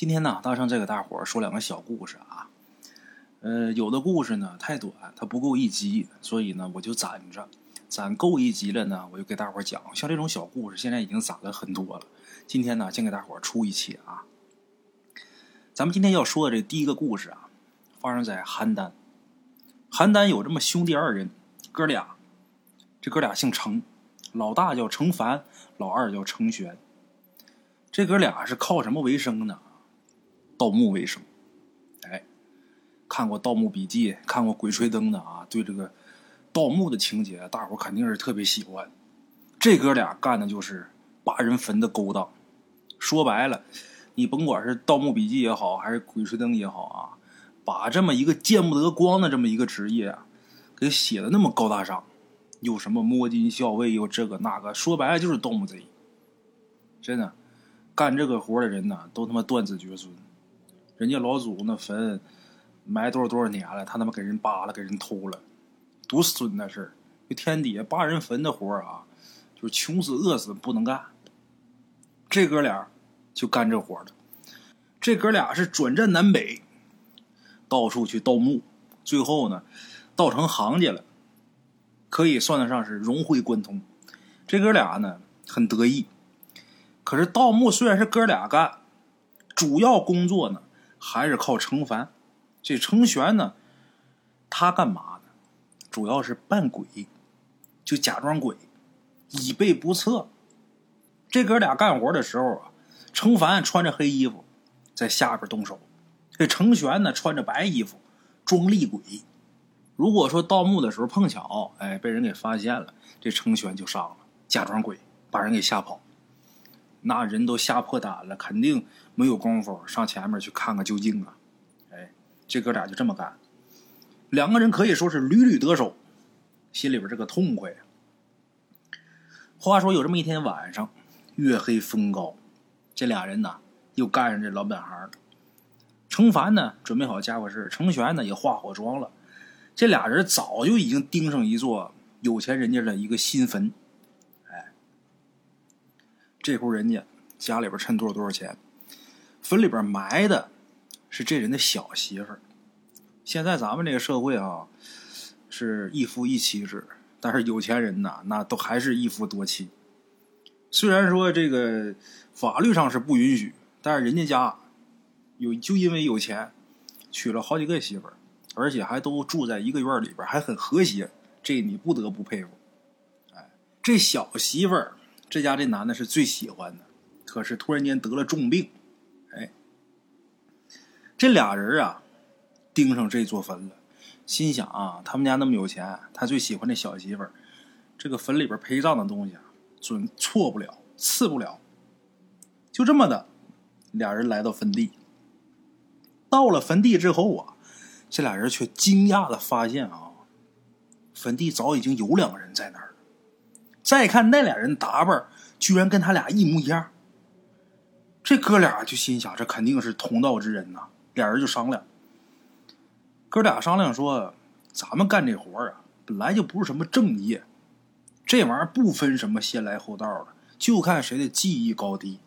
今天呢，大圣再给大伙儿说两个小故事啊。呃，有的故事呢太短，它不够一集，所以呢我就攒着，攒够一集了呢，我就给大伙儿讲。像这种小故事，现在已经攒了很多了。今天呢，先给大伙儿出一期啊。咱们今天要说的这第一个故事啊，发生在邯郸。邯郸有这么兄弟二人，哥俩，这哥俩姓程，老大叫程凡，老二叫程玄。这哥俩是靠什么为生呢？盗墓为生，哎，看过《盗墓笔记》、看过《鬼吹灯》的啊，对这个盗墓的情节，大伙肯定是特别喜欢。这哥俩干的就是扒人坟的勾当。说白了，你甭管是《盗墓笔记》也好，还是《鬼吹灯》也好啊，把这么一个见不得光的这么一个职业啊，给写的那么高大上，又什么摸金校尉，又这个那个，说白了就是盗墓贼。真的，干这个活的人呢，都他妈断子绝孙。人家老祖那坟埋多少多少年了，他他妈给人扒了，给人偷了，多损那事儿！这天底下扒人坟的活啊，就是穷死饿死不能干。这哥俩就干这活的。这哥俩是转战南北，到处去盗墓，最后呢，盗成行家了，可以算得上是融会贯通。这哥俩呢很得意，可是盗墓虽然是哥俩干，主要工作呢。还是靠程凡，这程玄呢，他干嘛呢？主要是扮鬼，就假装鬼，以备不测。这哥俩干活的时候啊，程凡穿着黑衣服在下边动手，这程玄呢穿着白衣服装厉鬼。如果说盗墓的时候碰巧哎被人给发现了，这程玄就上了，假装鬼把人给吓跑。那人都吓破胆了，肯定没有功夫上前面去看个究竟啊！哎，这哥俩就这么干，两个人可以说是屡屡得手，心里边这个痛快呀。话说有这么一天晚上，月黑风高，这俩人呢又干上这老本行了。程凡呢准备好家伙事程玄呢也化好妆了，这俩人早就已经盯上一座有钱人家的一个新坟。这户人家家里边趁多少多少钱，坟里边埋的是这人的小媳妇儿。现在咱们这个社会啊，是一夫一妻制，但是有钱人呐，那都还是一夫多妻。虽然说这个法律上是不允许，但是人家家有就因为有钱，娶了好几个媳妇儿，而且还都住在一个院里边，还很和谐，这你不得不佩服。哎，这小媳妇儿。这家这男的是最喜欢的，可是突然间得了重病，哎，这俩人啊，盯上这座坟了，心想啊，他们家那么有钱，他最喜欢这小媳妇儿，这个坟里边陪葬的东西，准错不了，次不了。就这么的，俩人来到坟地，到了坟地之后啊，这俩人却惊讶的发现啊，坟地早已经有两个人在那儿。再看那俩人打扮，居然跟他俩一模一样。这哥俩就心想，这肯定是同道之人呐。俩人就商量，哥俩商量说：“咱们干这活啊，本来就不是什么正业，这玩意儿不分什么先来后到的，就看谁的技艺高低。”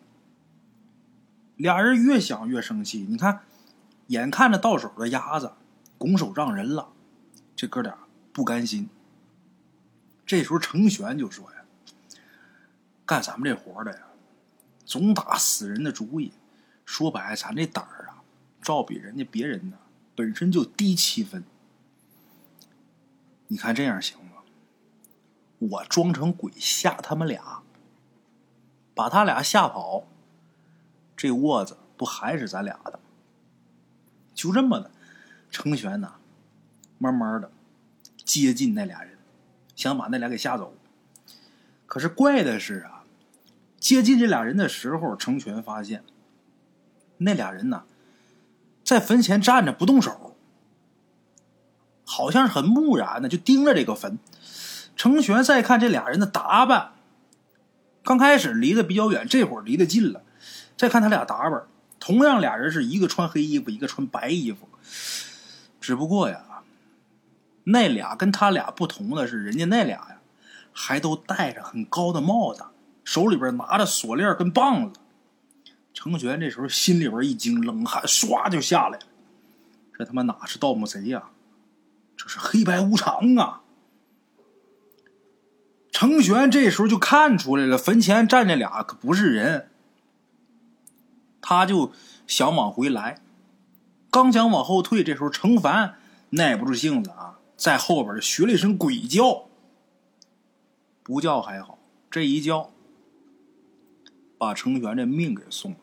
俩人越想越生气，你看，眼看着到手的鸭子拱手让人了，这哥俩不甘心。这时候程玄就说：“干咱们这活的呀，总打死人的主意。说白，咱这胆儿啊，照比人家别人呢，本身就低七分。你看这样行吗？我装成鬼吓他们俩，把他俩吓跑，这窝子不还是咱俩的？就这么的，程玄呐，慢慢的接近那俩人。”想把那俩给吓走，可是怪的是啊，接近这俩人的时候，成全发现那俩人呢，在坟前站着不动手，好像是很木然的，就盯着这个坟。成全再看这俩人的打扮，刚开始离得比较远，这会儿离得近了，再看他俩打扮，同样俩人是一个穿黑衣服，一个穿白衣服，只不过呀。那俩跟他俩不同的是，人家那俩呀，还都戴着很高的帽子，手里边拿着锁链跟棒子，程玄这时候心里边一惊，冷汗唰就下来了。这他妈哪是盗墓贼呀？这是黑白无常啊！程玄这时候就看出来了，坟前站着俩可不是人。他就想往回来，刚想往后退，这时候程凡耐不住性子啊，在后边学了一声鬼叫。不叫还好，这一叫，把程玄这命给送了。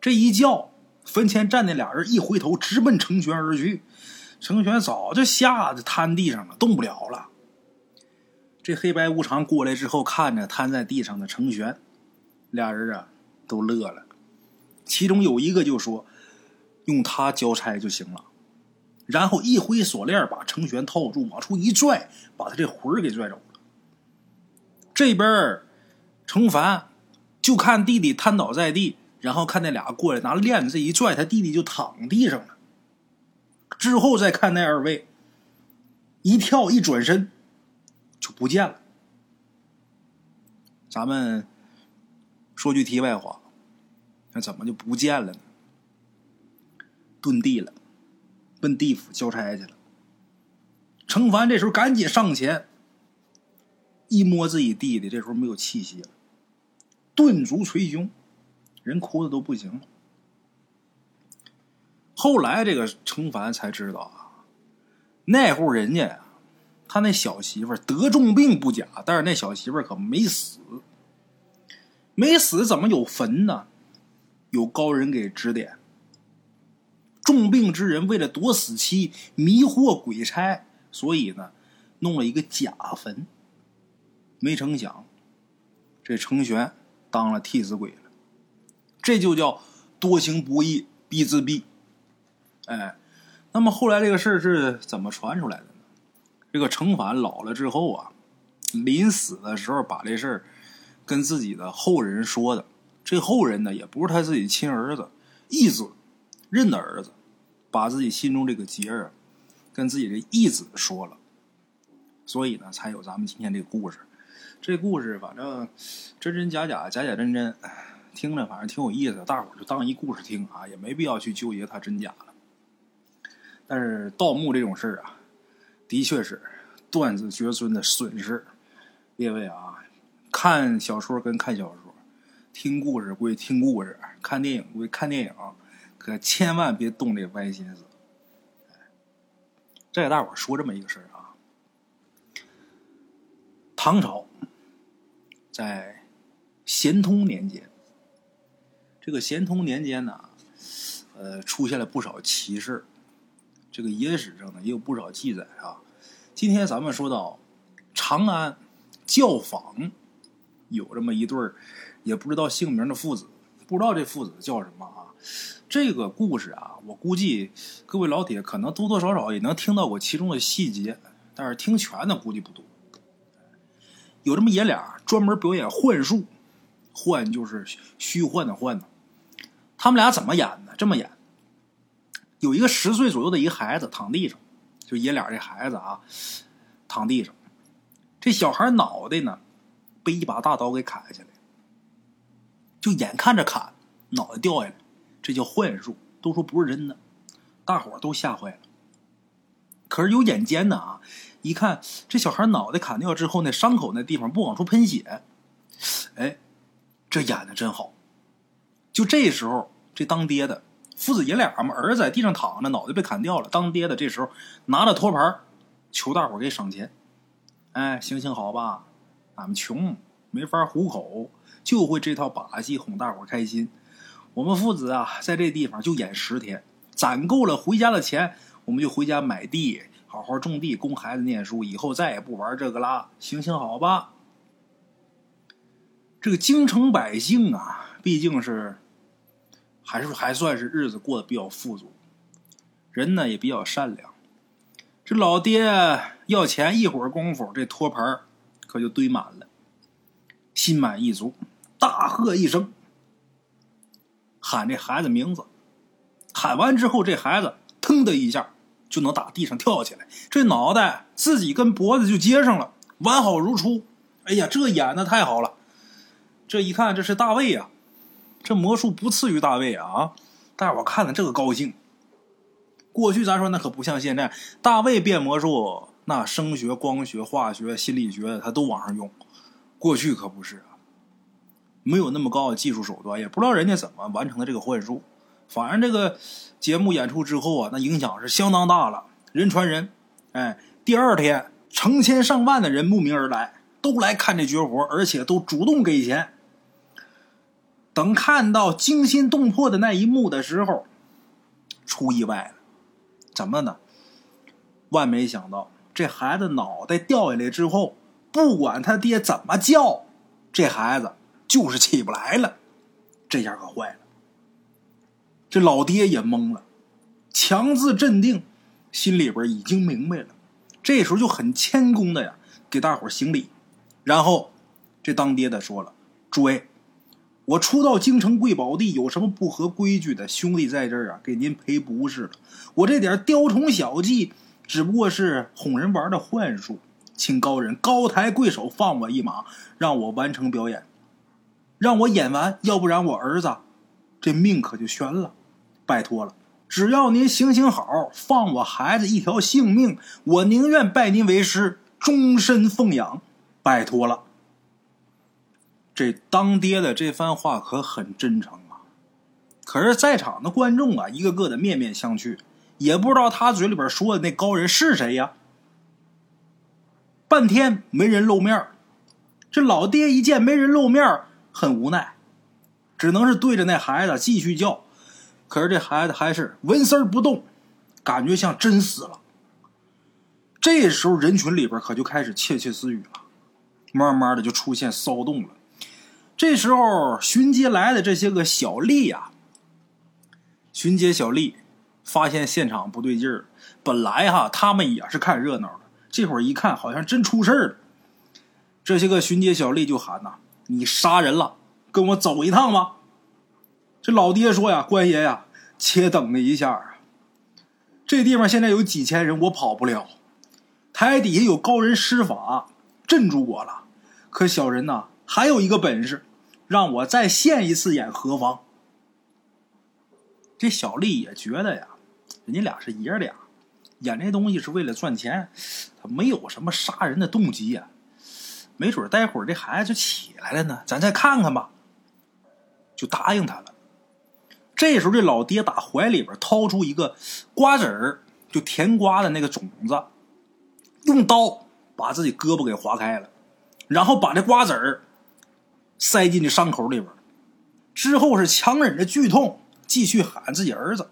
这一叫，坟前站那俩人一回头，直奔程玄而去。程玄早就吓得瘫地上了，动不了了。这黑白无常过来之后，看着瘫在地上的程玄，俩人啊都乐了。其中有一个就说：“用他交差就行了。”然后一挥锁链，把程玄套住，往出一拽，把他这魂儿给拽走了。这边程凡就看弟弟瘫倒在地，然后看那俩过来拿链子一拽，他弟弟就躺地上了。之后再看那二位，一跳一转身就不见了。咱们说句题外话，那怎么就不见了呢？遁地了。奔地府交差去了。程凡这时候赶紧上前，一摸自己弟弟，这时候没有气息了，顿足捶胸，人哭的都不行了。后来这个程凡才知道啊，那户人家呀，他那小媳妇得重病不假，但是那小媳妇可没死，没死怎么有坟呢？有高人给指点。重病之人为了躲死期，迷惑鬼差，所以呢，弄了一个假坟。没成想，这程玄当了替死鬼了。这就叫多行不义必自毙。哎，那么后来这个事儿是怎么传出来的呢？这个程凡老了之后啊，临死的时候把这事儿跟自己的后人说的。这后人呢，也不是他自己亲儿子，义子认的儿子。把自己心中这个结儿跟自己的义子说了，所以呢，才有咱们今天这个故事。这故事反正真真假假，假假真真，听着反正挺有意思。大伙就当一故事听啊，也没必要去纠结它真假了。但是盗墓这种事啊，的确是断子绝孙的损失。列位啊，看小说跟看小说，听故事归听故事，看电影归看电影。可千万别动这歪心思！再给大伙说这么一个事儿啊，唐朝在咸通年间，这个咸通年间呢，呃，出现了不少奇事这个野史上呢也有不少记载啊。今天咱们说到长安教坊，有这么一对也不知道姓名的父子，不知道这父子叫什么啊？这个故事啊，我估计各位老铁可能多多少少也能听到过其中的细节，但是听全的估计不多。有这么爷俩专门表演幻术，幻就是虚幻的幻呢。他们俩怎么演呢？这么演：有一个十岁左右的一个孩子躺地上，就爷俩这孩子啊，躺地上，这小孩脑袋呢被一把大刀给砍下来，就眼看着砍，脑袋掉下来。这叫幻术，都说不是真的，大伙都吓坏了。可是有眼尖的啊，一看这小孩脑袋砍掉之后，那伤口那地方不往出喷血，哎，这演的真好。就这时候，这当爹的父子爷俩嘛，儿子在地上躺着，脑袋被砍掉了。当爹的这时候拿着托盘，求大伙给赏钱。哎，行行好吧，俺们穷没法糊口，就会这套把戏哄大伙开心。我们父子啊，在这地方就演十天，攒够了回家的钱，我们就回家买地，好好种地，供孩子念书。以后再也不玩这个啦，行行好吧？这个京城百姓啊，毕竟是还是还算是日子过得比较富足，人呢也比较善良。这老爹要钱，一会儿功夫，这托盘可就堆满了，心满意足，大喝一声。喊这孩子名字，喊完之后，这孩子腾的一下就能打地上跳起来，这脑袋自己跟脖子就接上了，完好如初。哎呀，这演的太好了！这一看，这是大卫呀！这魔术不次于大卫啊！啊，大伙看了这个高兴。过去咱说那可不像现在，大卫变魔术，那声学、光学、化学、心理学他都往上用。过去可不是啊，没有那么高的技术手段，也不知道人家怎么完成的这个幻术。反正这个节目演出之后啊，那影响是相当大了，人传人。哎，第二天成千上万的人慕名而来。都来看这绝活，而且都主动给钱。等看到惊心动魄的那一幕的时候，出意外了。怎么呢？万没想到，这孩子脑袋掉下来之后，不管他爹怎么叫，这孩子就是起不来了。这下可坏了。这老爹也懵了，强自镇定，心里边已经明白了。这时候就很谦恭的呀，给大伙行礼。然后，这当爹的说了：“诸位，我初到京城贵宝地，有什么不合规矩的，兄弟在这儿啊，给您赔不是了。我这点雕虫小技，只不过是哄人玩的幻术，请高人高抬贵手，放我一马，让我完成表演，让我演完，要不然我儿子这命可就悬了。拜托了，只要您行行好，放我孩子一条性命，我宁愿拜您为师，终身奉养。”拜托了，这当爹的这番话可很真诚啊！可是，在场的观众啊，一个个的面面相觑，也不知道他嘴里边说的那高人是谁呀。半天没人露面这老爹一见没人露面很无奈，只能是对着那孩子继续叫。可是这孩子还是纹丝不动，感觉像真死了。这时候，人群里边可就开始窃窃私语了。慢慢的就出现骚动了。这时候巡街来的这些个小吏呀，巡街小吏发现现场不对劲儿，本来哈他们也是看热闹的，这会儿一看好像真出事儿了。这些个巡街小吏就喊呐：“你杀人了，跟我走一趟吧。”这老爹说呀：“官爷呀，且等了一下啊，这地方现在有几千人，我跑不了。台底下有高人施法镇住我了。”可小人呐，还有一个本事，让我再现一次眼何妨？这小丽也觉得呀，人家俩是爷俩，演这东西是为了赚钱，他没有什么杀人的动机呀。没准待会儿这孩子就起来了呢，咱再看看吧。就答应他了。这时候这老爹打怀里边掏出一个瓜子儿，就甜瓜的那个种子，用刀把自己胳膊给划开了。然后把这瓜子儿塞进这伤口里边，之后是强忍着剧痛继续喊自己儿子。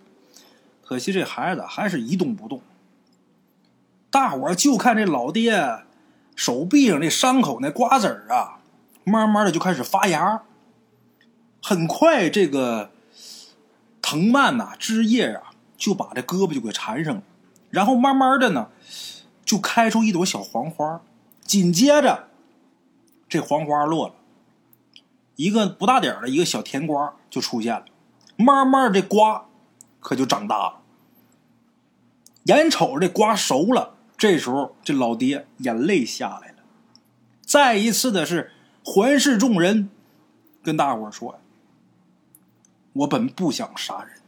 可惜这孩子还是一动不动。大伙儿就看这老爹手臂上这伤口那瓜子儿啊，慢慢的就开始发芽。很快这个藤蔓呐、枝叶啊，就把这胳膊就给缠上了。然后慢慢的呢，就开出一朵小黄花。紧接着。这黄花落了，一个不大点的一个小甜瓜就出现了，慢慢这瓜可就长大了。眼瞅着这瓜熟了，这时候这老爹眼泪下来了，再一次的是环视众人，跟大伙说：“我本不想杀人，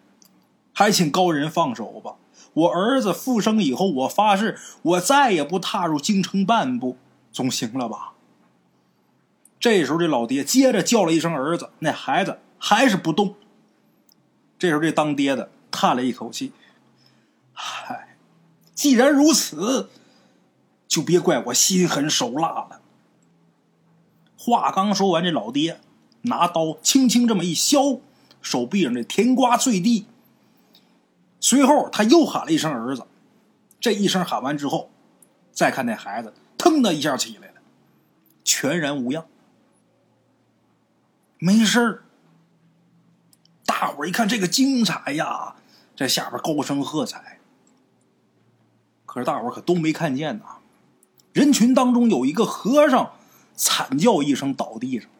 还请高人放手吧。我儿子复生以后，我发誓，我再也不踏入京城半步，总行了吧？”这时候，这老爹接着叫了一声“儿子”，那孩子还是不动。这时候，这当爹的叹了一口气：“嗨，既然如此，就别怪我心狠手辣了。”话刚说完，这老爹拿刀轻轻这么一削，手臂上的甜瓜坠地。随后，他又喊了一声“儿子”，这一声喊完之后，再看那孩子，腾的一下起来了，全然无恙。没事儿，大伙儿一看这个精彩呀，在下边高声喝彩。可是大伙儿可都没看见呐，人群当中有一个和尚惨叫一声倒地上。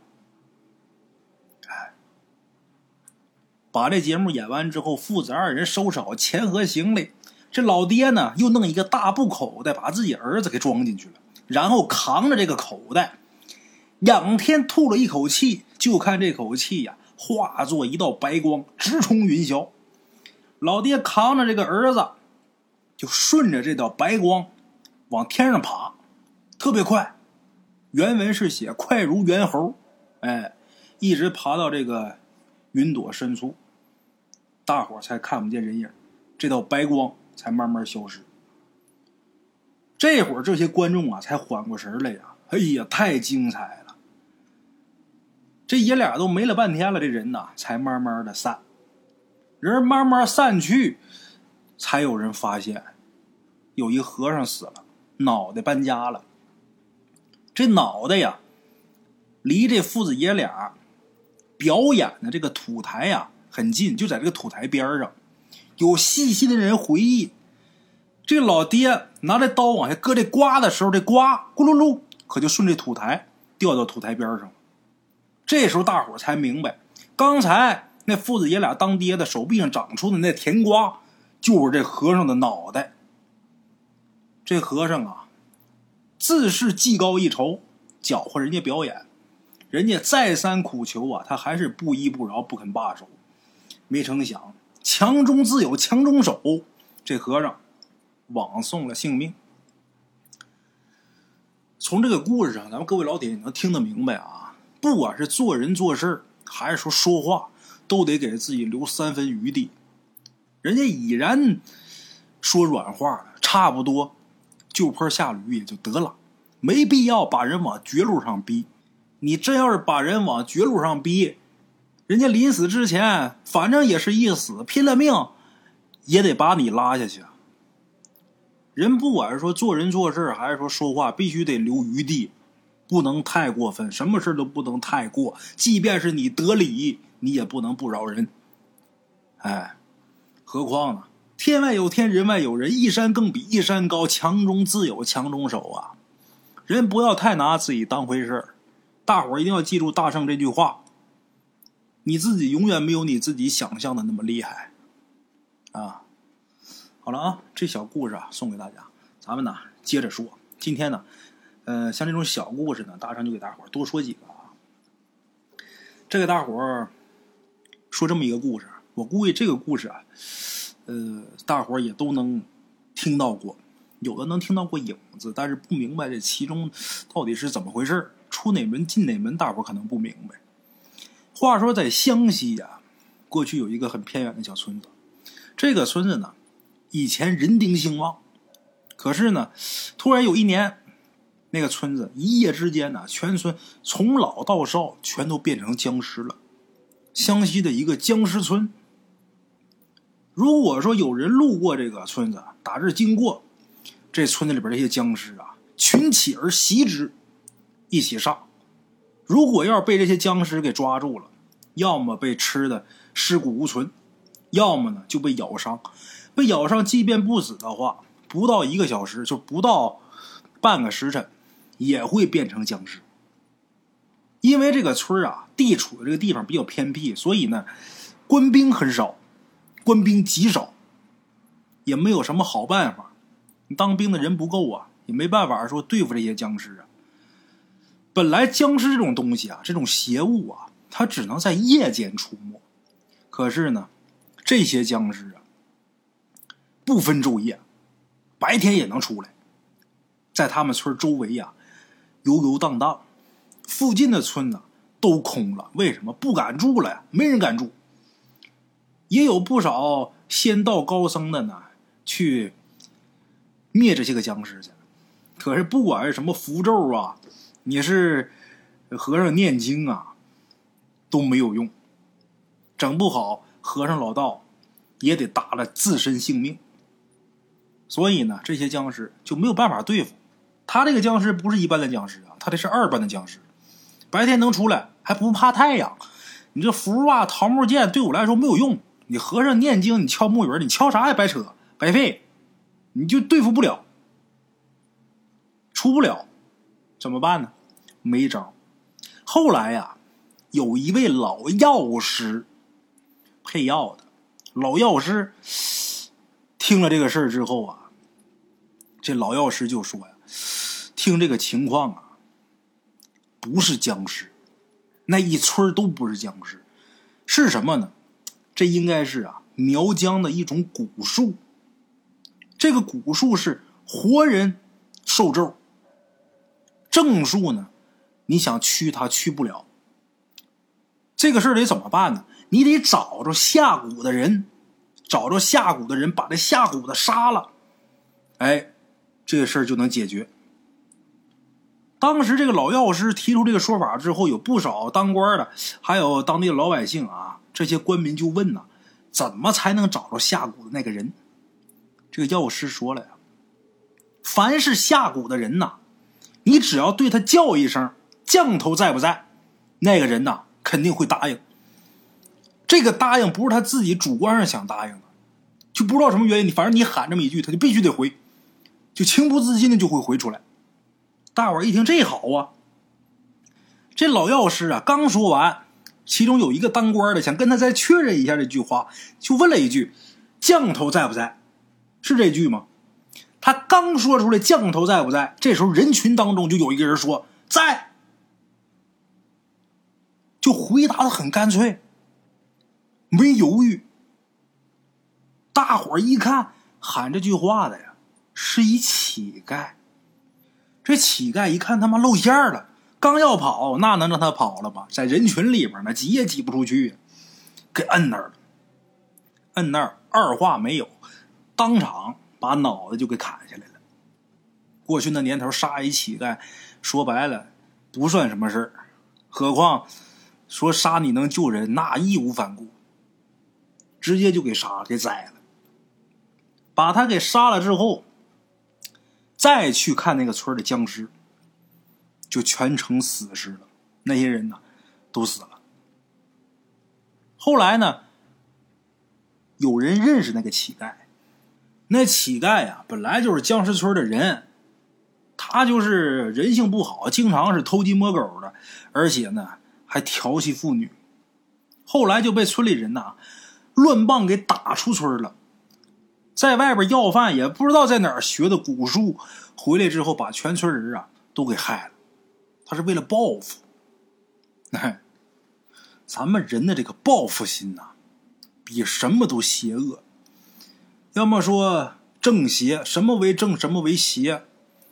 把这节目演完之后，父子二人收拾好钱和行李，这老爹呢又弄一个大布口袋把自己儿子给装进去了，然后扛着这个口袋，仰天吐了一口气。就看这口气呀，化作一道白光，直冲云霄。老爹扛着这个儿子，就顺着这道白光往天上爬，特别快。原文是写快如猿猴，哎，一直爬到这个云朵深处，大伙才看不见人影，这道白光才慢慢消失。这会儿这些观众啊才缓过神来呀！哎呀，太精彩了！这爷俩都没了半天了，这人呐才慢慢的散。人慢慢散去，才有人发现，有一和尚死了，脑袋搬家了。这脑袋呀，离这父子爷俩表演的这个土台呀很近，就在这个土台边上。有细心的人回忆，这老爹拿着刀往下割这瓜的时候，这瓜咕噜噜可就顺着土台掉到土台边上了。这时候大伙才明白，刚才。那父子爷俩当爹的手臂上长出的那甜瓜，就是这和尚的脑袋。这和尚啊，自是技高一筹，搅和人家表演，人家再三苦求啊，他还是不依不饶，不肯罢手。没成想，强中自有强中手，这和尚枉送了性命。从这个故事上，咱们各位老铁也能听得明白啊，不管是做人做事还是说说话。都得给自己留三分余地，人家已然说软话了，差不多就坡下驴也就得了，没必要把人往绝路上逼。你真要是把人往绝路上逼，人家临死之前反正也是一死，拼了命也得把你拉下去。人不管是说做人做事，还是说说话，必须得留余地，不能太过分，什么事都不能太过，即便是你得理。你也不能不饶人，哎，何况呢？天外有天，人外有人，一山更比一山高，强中自有强中手啊！人不要太拿自己当回事儿，大伙儿一定要记住大圣这句话：你自己永远没有你自己想象的那么厉害啊！好了啊，这小故事啊送给大家，咱们呢接着说。今天呢，呃，像这种小故事呢，大圣就给大伙儿多说几个啊，这个大伙儿。说这么一个故事，我估计这个故事啊，呃，大伙儿也都能听到过，有的能听到过影子，但是不明白这其中到底是怎么回事出哪门进哪门，大伙儿可能不明白。话说在湘西呀，过去有一个很偏远的小村子，这个村子呢，以前人丁兴旺，可是呢，突然有一年，那个村子一夜之间呢，全村从老到少全都变成僵尸了。湘西的一个僵尸村，如果说有人路过这个村子，打这经过，这村子里边这些僵尸啊，群起而袭之，一起上。如果要是被这些僵尸给抓住了，要么被吃的尸骨无存，要么呢就被咬伤。被咬伤，即便不死的话，不到一个小时，就不到半个时辰，也会变成僵尸。因为这个村啊，地处的这个地方比较偏僻，所以呢，官兵很少，官兵极少，也没有什么好办法。当兵的人不够啊，也没办法说对付这些僵尸啊。本来僵尸这种东西啊，这种邪物啊，它只能在夜间出没。可是呢，这些僵尸啊，不分昼夜，白天也能出来，在他们村周围呀，游游荡荡。附近的村子都空了，为什么不敢住了呀？没人敢住。也有不少仙道高僧的呢，去灭这些个僵尸去。可是不管是什么符咒啊，你是和尚念经啊，都没有用。整不好，和尚老道也得搭了自身性命。所以呢，这些僵尸就没有办法对付。他这个僵尸不是一般的僵尸啊，他这是二班的僵尸。白天能出来还不怕太阳？你这符啊、桃木剑对我来说没有用。你和尚念经，你敲木鱼，你敲啥也白扯，白费，你就对付不了，出不了，怎么办呢？没招。后来呀，有一位老药师，配药的老药师，听了这个事儿之后啊，这老药师就说呀：“听这个情况啊。”不是僵尸，那一村都不是僵尸，是什么呢？这应该是啊苗疆的一种蛊术。这个蛊术是活人受咒，正术呢，你想驱他驱不了。这个事得怎么办呢？你得找着下蛊的人，找着下蛊的人，把这下蛊的杀了，哎，这个事儿就能解决。当时这个老药师提出这个说法之后，有不少当官的，还有当地的老百姓啊，这些官民就问呐：怎么才能找着下蛊的那个人？这个药师说了呀：凡是下蛊的人呐，你只要对他叫一声“降头在不在”，那个人呐肯定会答应。这个答应不是他自己主观上想答应的，就不知道什么原因，你反正你喊这么一句，他就必须得回，就情不自禁的就会回出来。大伙儿一听这好啊！这老药师啊，刚说完，其中有一个当官的想跟他再确认一下这句话，就问了一句：“降头在不在？”是这句吗？他刚说出来“降头在不在”，这时候人群当中就有一个人说：“在。”就回答的很干脆，没犹豫。大伙儿一看，喊这句话的呀，是一乞丐。这乞丐一看他妈露馅了，刚要跑，那能让他跑了吗？在人群里边呢，挤也挤不出去，给摁那儿了。摁那儿，二话没有，当场把脑袋就给砍下来了。过去那年头，杀一乞丐，说白了不算什么事儿，何况说杀你能救人，那义无反顾，直接就给杀给宰了。把他给杀了之后。再去看那个村的僵尸，就全成死尸了。那些人呢，都死了。后来呢，有人认识那个乞丐。那乞丐呀，本来就是僵尸村的人，他就是人性不好，经常是偷鸡摸狗的，而且呢还调戏妇女。后来就被村里人呐乱棒给打出村了。在外边要饭，也不知道在哪儿学的蛊术，回来之后把全村人啊都给害了。他是为了报复。哎，咱们人的这个报复心呐，比什么都邪恶。要么说正邪，什么为正，什么为邪？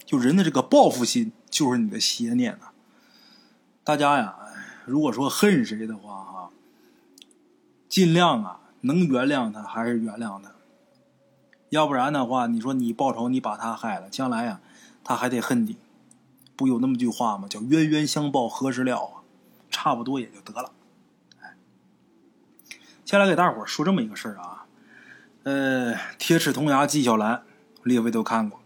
就人的这个报复心，就是你的邪念呐。大家呀，如果说恨谁的话哈，尽量啊，能原谅他还是原谅他。要不然的话，你说你报仇，你把他害了，将来呀，他还得恨你。不有那么句话吗？叫冤冤相报何时了啊？差不多也就得了。哎，先来给大伙说这么一个事儿啊。呃，《铁齿铜牙纪晓岚》，列位都看过。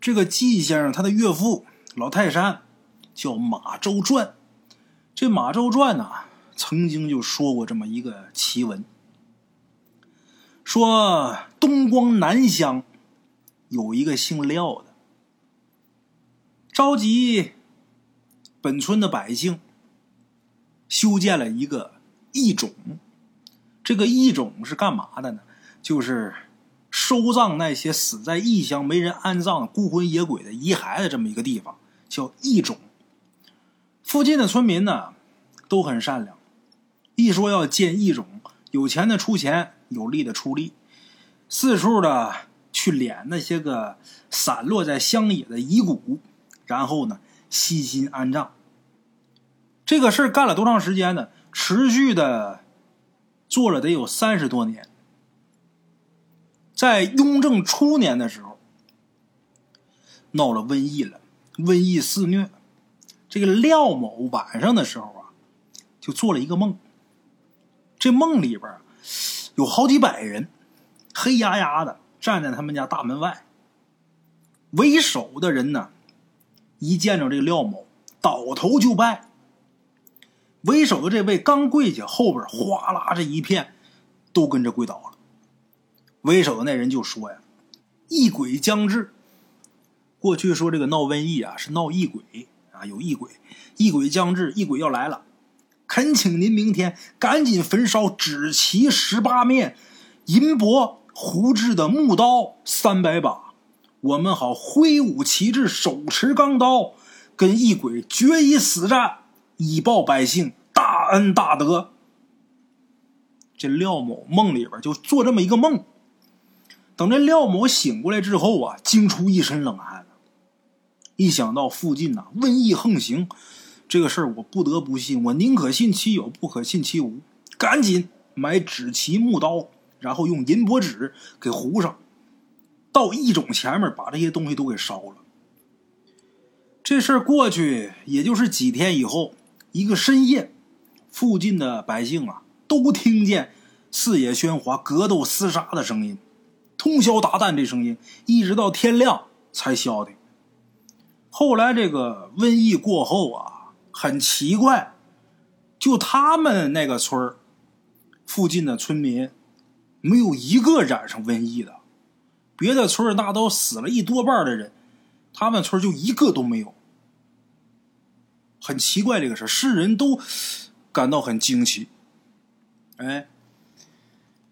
这个纪先生他的岳父老泰山叫马周传。这马周传呢，曾经就说过这么一个奇闻。说东光南乡有一个姓廖的，召集本村的百姓，修建了一个义冢。这个义冢是干嘛的呢？就是收葬那些死在异乡没人安葬、孤魂野鬼的遗骸的这么一个地方，叫义冢。附近的村民呢都很善良，一说要建义冢，有钱的出钱。有力的出力，四处的去敛那些个散落在乡野的遗骨，然后呢，悉心安葬。这个事儿干了多长时间呢？持续的做了得有三十多年。在雍正初年的时候，闹了瘟疫了，瘟疫肆虐。这个廖某晚上的时候啊，就做了一个梦。这梦里边。有好几百人，黑压压的站在他们家大门外。为首的人呢，一见着这个廖某，倒头就拜。为首的这位刚跪下，后边哗啦这一片都跟着跪倒了。为首的那人就说呀：“异鬼将至。”过去说这个闹瘟疫啊，是闹异鬼有异鬼，异鬼将至，异鬼要来了。恳请您明天赶紧焚烧纸旗十八面，银箔糊制的木刀三百把，我们好挥舞旗帜，手持钢刀，跟异鬼决一死战，以报百姓大恩大德。这廖某梦里边就做这么一个梦。等这廖某醒过来之后啊，惊出一身冷汗。一想到附近呐瘟疫横行，这个事儿我不得不信。我宁可信其有，不可信其无。赶紧买纸旗木刀，然后用银箔纸给糊上，到义种前面把这些东西都给烧了。这事儿过去也就是几天以后，一个深夜，附近的百姓啊都听见四野喧哗、格斗厮杀的声音。通宵达旦，这声音一直到天亮才消停。后来这个瘟疫过后啊，很奇怪，就他们那个村附近的村民没有。一个染上瘟疫的，别的村那都死了一多半的人，他们村就一个都没有。很奇怪这个事世人都感到很惊奇。哎，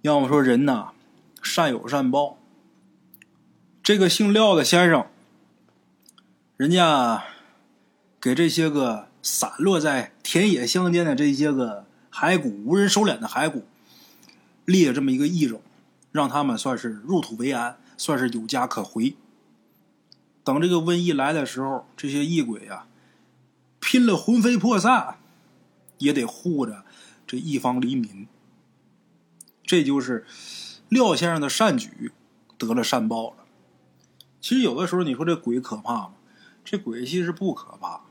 要么说人呐。善有。善报。这个姓廖的先生，人家给这些个散落在田野乡间的这些个骸骨、无人收敛的骸骨，立了这么一个义种，让他们算是入土为安，算是有家可回。等这个瘟疫来的时候，这些异鬼呀，拼了魂飞魄散，也得护着这一方黎民。这就是。廖先生的善举得了善报了。其实有的时候你说这鬼可怕吗？这鬼其实不可怕。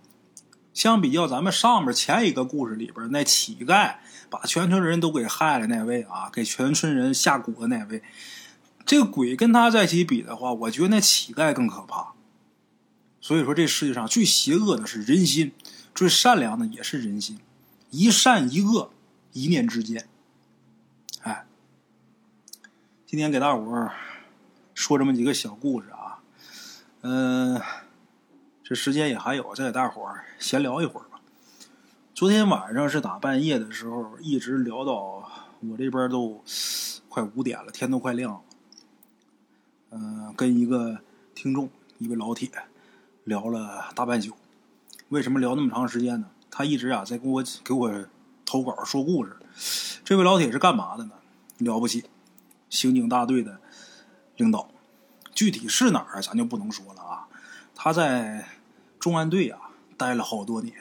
相比较咱们上面前一个故事里边那乞丐把全村人都给害了那位啊，给全村人下蛊的那位，这个鬼跟他在一起比的话，我觉得那乞丐更可怕。所以说这世界上最邪恶的是人心，最善良的也是人心。一善一恶，一念之间。哎今天给大伙儿说这么几个小故事啊，嗯，这时间也还有，再给大伙儿闲聊一会儿吧。昨天晚上是打半夜的时候，一直聊到我这边都快五点了，天都快亮了。嗯，跟一个听众，一位老铁聊了大半宿。为什么聊那么长时间呢？他一直啊在给我给我投稿说故事。这位老铁是干嘛的呢？了不起。刑警大队的领导，具体是哪儿咱就不能说了啊。他在重案队啊待了好多年，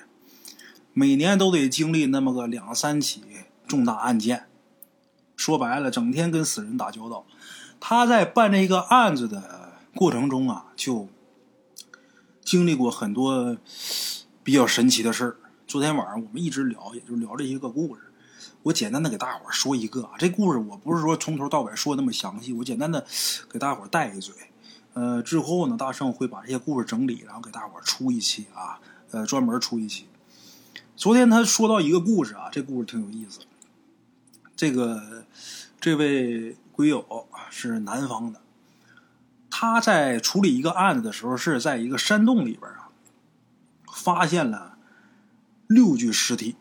每年都得经历那么个两三起重大案件。说白了，整天跟死人打交道。他在办这个案子的过程中啊，就经历过很多比较神奇的事儿。昨天晚上我们一直聊，也就聊这些个故事。我简单的给大伙儿说一个啊，这故事我不是说从头到尾说那么详细，我简单的给大伙儿带一嘴。呃，之后呢，大圣会把这些故事整理，然后给大伙出一期啊，呃，专门出一期。昨天他说到一个故事啊，这故事挺有意思。这个这位鬼友是南方的，他在处理一个案子的时候，是在一个山洞里边啊，发现了六具尸体。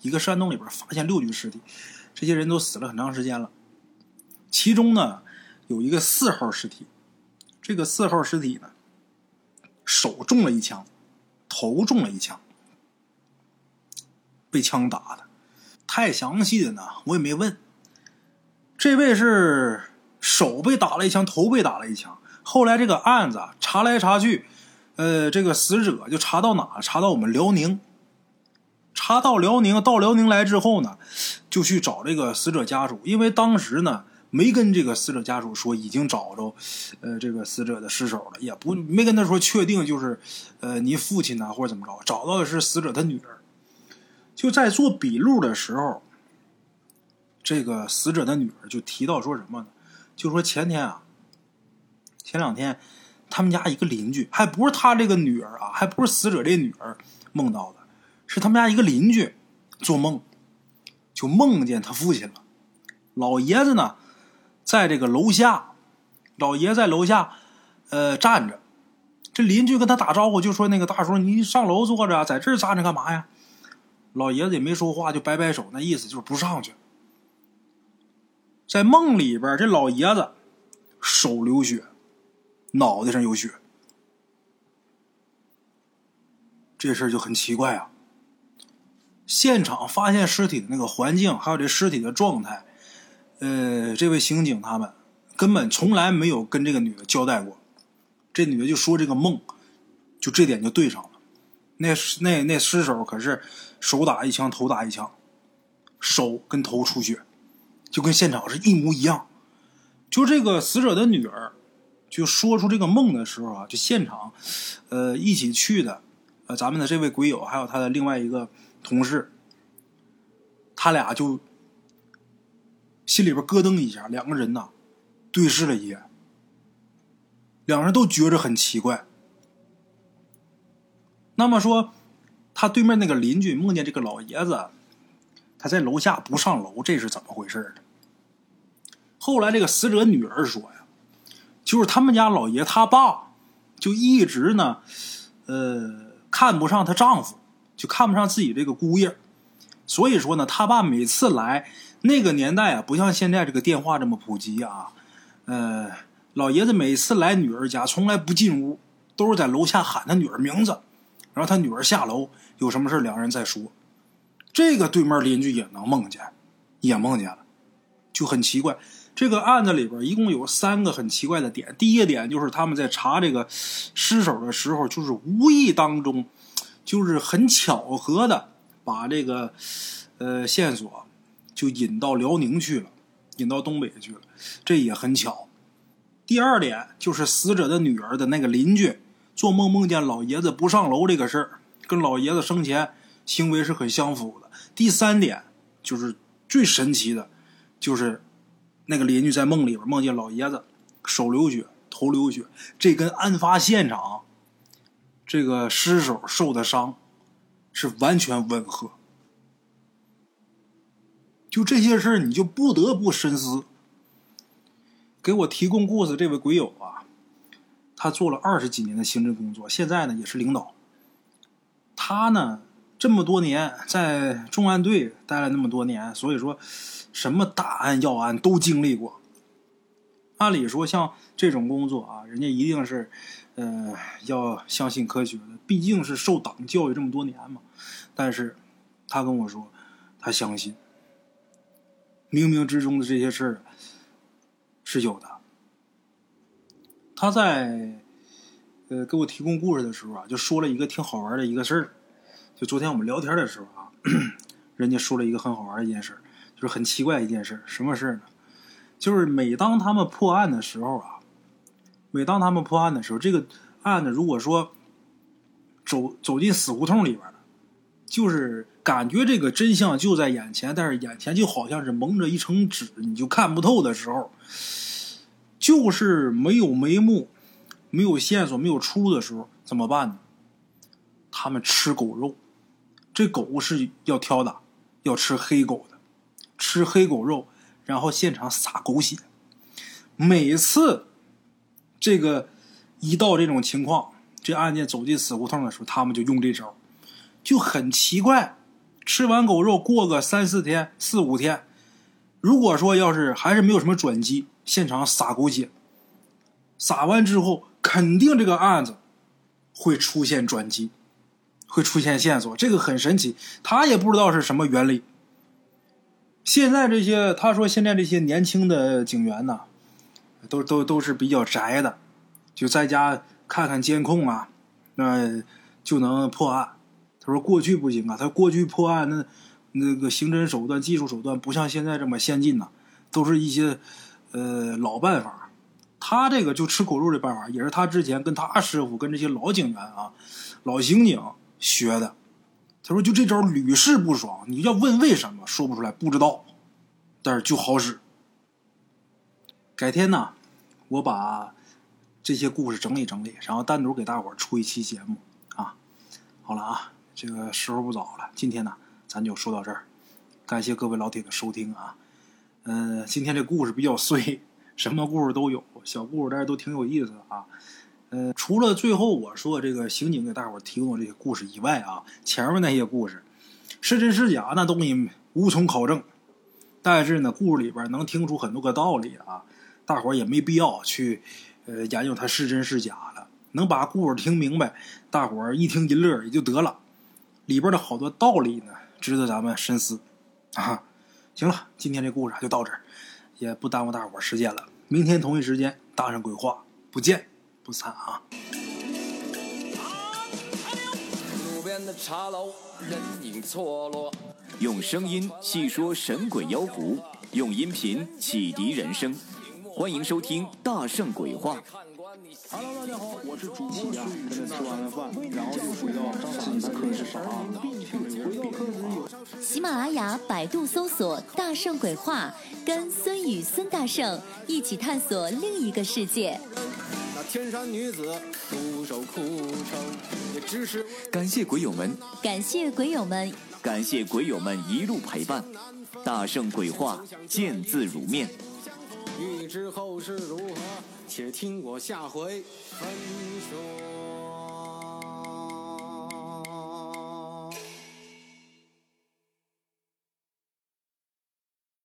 一个山洞里边发现六具尸体，这些人都死了很长时间了。其中呢，有一个四号尸体，这个四号尸体呢，手中了一枪，头中了一枪，被枪打的。太详细的呢，我也没问。这位是手被打了一枪，头被打了一枪。后来这个案子查来查去，呃，这个死者就查到哪？查到我们辽宁。查到辽宁，到辽宁来之后呢，就去找这个死者家属，因为当时呢没跟这个死者家属说已经找着，呃，这个死者的尸首了，也不没跟他说确定就是，呃，你父亲呐或者怎么着，找到的是死者的女儿。就在做笔录的时候，这个死者的女儿就提到说什么呢？就说前天啊，前两天他们家一个邻居，还不是他这个女儿啊，还不是死者这女儿梦到的。是他们家一个邻居做梦，就梦见他父亲了。老爷子呢，在这个楼下，老爷在楼下，呃，站着。这邻居跟他打招呼，就说：“那个大叔，你上楼坐着，在这儿站着干嘛呀？”老爷子也没说话，就摆摆手，那意思就是不上去。在梦里边，这老爷子手流血，脑袋上有血，这事儿就很奇怪啊。现场发现尸体的那个环境，还有这尸体的状态，呃，这位刑警他们根本从来没有跟这个女的交代过。这女的就说这个梦，就这点就对上了。那那那尸首可是手打一枪，头打一枪，手跟头出血，就跟现场是一模一样。就这个死者的女儿就说出这个梦的时候啊，就现场，呃，一起去的，呃，咱们的这位鬼友还有他的另外一个。同事，他俩就心里边咯噔一下，两个人呐对视了一眼，两人都觉着很奇怪。那么说，他对面那个邻居梦见这个老爷子，他在楼下不上楼，这是怎么回事呢？后来这个死者女儿说呀，就是他们家老爷他爸就一直呢，呃，看不上她丈夫。就看不上自己这个姑爷，所以说呢，他爸每次来那个年代啊，不像现在这个电话这么普及啊。呃，老爷子每次来女儿家，从来不进屋，都是在楼下喊他女儿名字，然后他女儿下楼，有什么事两人再说。这个对面邻居也能梦见，也梦见了，就很奇怪。这个案子里边一共有三个很奇怪的点。第一个点就是他们在查这个尸首的时候，就是无意当中。就是很巧合的把这个呃线索就引到辽宁去了，引到东北去了，这也很巧。第二点就是死者的女儿的那个邻居做梦梦见老爷子不上楼这个事儿，跟老爷子生前行为是很相符的。第三点就是最神奇的，就是那个邻居在梦里边梦见老爷子手流血、头流血，这跟案发现场。这个尸首受的伤是完全吻合，就这些事儿，你就不得不深思。给我提供故事这位鬼友啊，他做了二十几年的刑侦工作，现在呢也是领导。他呢这么多年在重案队待了那么多年，所以说什么大案要案都经历过。按理说，像这种工作啊，人家一定是。呃，要相信科学的，毕竟是受党教育这么多年嘛。但是，他跟我说，他相信冥冥之中的这些事儿是有的。他在呃给我提供故事的时候啊，就说了一个挺好玩的一个事儿。就昨天我们聊天的时候啊，人家说了一个很好玩的一件事，就是很奇怪一件事。什么事儿呢？就是每当他们破案的时候啊。每当他们破案的时候，这个案子如果说走走进死胡同里边了，就是感觉这个真相就在眼前，但是眼前就好像是蒙着一层纸，你就看不透的时候，就是没有眉目、没有线索、没有出路的时候，怎么办呢？他们吃狗肉，这狗是要挑的，要吃黑狗的，吃黑狗肉，然后现场撒狗血，每次。这个一到这种情况，这案件走进死胡同的时候，他们就用这招，就很奇怪。吃完狗肉，过个三四天、四五天，如果说要是还是没有什么转机，现场撒狗血，撒完之后，肯定这个案子会出现转机，会出现线索。这个很神奇，他也不知道是什么原理。现在这些，他说现在这些年轻的警员呢。都都都是比较宅的，就在家看看监控啊，那就能破案。他说过去不行啊，他过去破案那那个刑侦手段、技术手段不像现在这么先进呐，都是一些呃老办法。他这个就吃狗肉的办法，也是他之前跟他师傅、跟这些老警员啊、老刑警学的。他说就这招屡试不爽，你要问为什么说不出来，不知道，但是就好使。改天呢，我把这些故事整理整理，然后单独给大伙儿出一期节目啊。好了啊，这个时候不早了，今天呢咱就说到这儿。感谢各位老铁的收听啊。嗯，今天这故事比较碎，什么故事都有，小故事但是都挺有意思的啊。呃，除了最后我说这个刑警给大伙提供的这些故事以外啊，前面那些故事是真是假那东西无从考证，但是呢，故事里边能听出很多个道理啊。大伙也没必要去，呃，研究它是真是假了，能把故事听明白，大伙一听一乐也就得了。里边的好多道理呢，值得咱们深思啊。行了，今天这故事就到这儿，也不耽误大伙儿时间了。明天同一时间，大圣鬼话不见不散啊！用声音细说神鬼妖狐，用音频启迪人生。欢迎收听《大圣鬼话》。Hello，大家好，我是主播孙宇，跟着吃完了饭，然后就回到自己的课室上啊，回到课室有。喜马拉雅、百度搜索“大圣鬼话”，跟孙宇、孙大圣一起探索另一个世界。那天山女子独守枯城，也只是感谢鬼友们，感谢鬼友们，感谢鬼友们一路陪伴。大圣鬼话，见字如面。欲知后事如何，且听我下回分说。